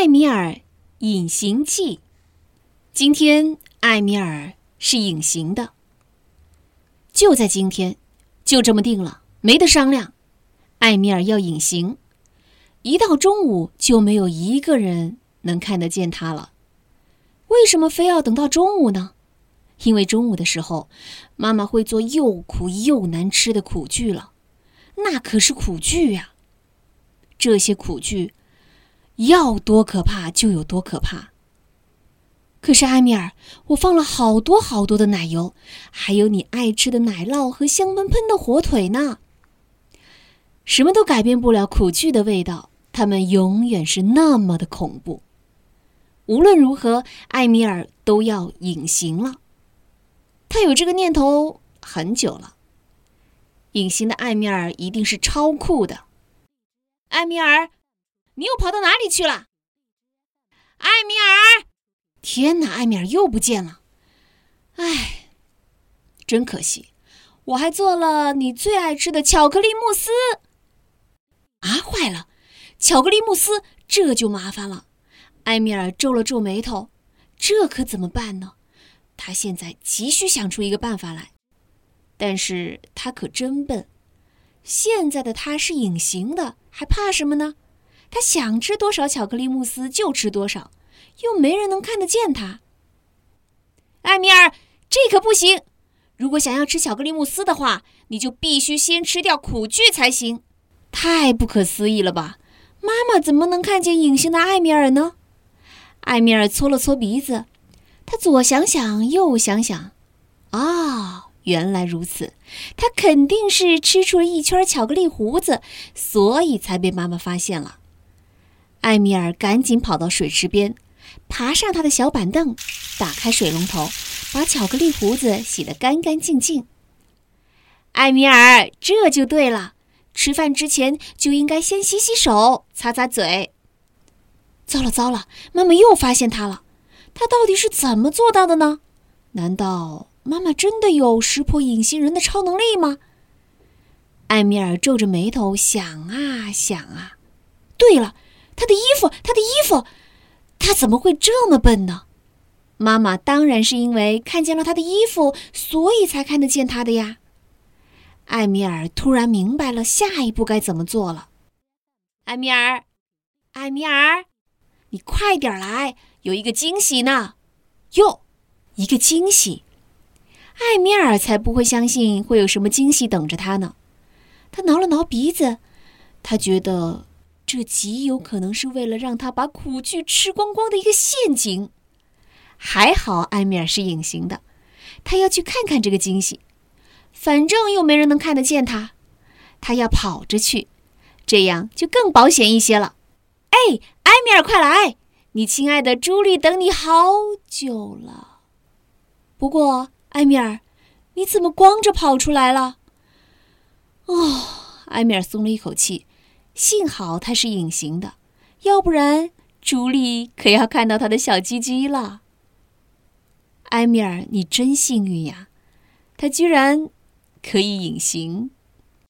艾米尔隐形记。今天，艾米尔是隐形的。就在今天，就这么定了，没得商量。艾米尔要隐形，一到中午就没有一个人能看得见他了。为什么非要等到中午呢？因为中午的时候，妈妈会做又苦又难吃的苦剧了。那可是苦剧呀！这些苦剧要多可怕就有多可怕。可是埃米尔，我放了好多好多的奶油，还有你爱吃的奶酪和香喷喷的火腿呢。什么都改变不了苦剧的味道，它们永远是那么的恐怖。无论如何，艾米尔都要隐形了。他有这个念头很久了。隐形的艾米尔一定是超酷的。艾米尔，你又跑到哪里去了？艾米尔，天哪，艾米尔又不见了。唉，真可惜，我还做了你最爱吃的巧克力慕斯。啊，坏了，巧克力慕斯，这就麻烦了。艾米尔皱了皱眉头，这可怎么办呢？他现在急需想出一个办法来，但是他可真笨。现在的他是隐形的，还怕什么呢？他想吃多少巧克力慕斯就吃多少，又没人能看得见他。艾米尔，这可不行！如果想要吃巧克力慕斯的话，你就必须先吃掉苦苣才行。太不可思议了吧！妈妈怎么能看见隐形的艾米尔呢？艾米尔搓了搓鼻子。他左想想，右想想，啊，原来如此！他肯定是吃出了一圈巧克力胡子，所以才被妈妈发现了。艾米尔赶紧跑到水池边，爬上他的小板凳，打开水龙头，把巧克力胡子洗得干干净净。艾米尔，这就对了，吃饭之前就应该先洗洗手，擦擦嘴。糟了糟了，妈妈又发现他了。他到底是怎么做到的呢？难道妈妈真的有识破隐形人的超能力吗？艾米尔皱着眉头想啊想啊。对了，他的衣服，他的衣服，他怎么会这么笨呢？妈妈当然是因为看见了他的衣服，所以才看得见他的呀。艾米尔突然明白了下一步该怎么做了。艾米尔，艾米尔，你快点来！有一个惊喜呢，哟，一个惊喜！艾米尔才不会相信会有什么惊喜等着他呢。他挠了挠鼻子，他觉得这极有可能是为了让他把苦剧吃光光的一个陷阱。还好艾米尔是隐形的，他要去看看这个惊喜。反正又没人能看得见他，他要跑着去，这样就更保险一些了。哎，埃米尔，快来！你亲爱的朱莉等你好久了。不过，埃米尔，你怎么光着跑出来了？哦，埃米尔松了一口气，幸好它是隐形的，要不然朱莉可要看到他的小鸡鸡了。埃米尔，你真幸运呀，他居然可以隐形。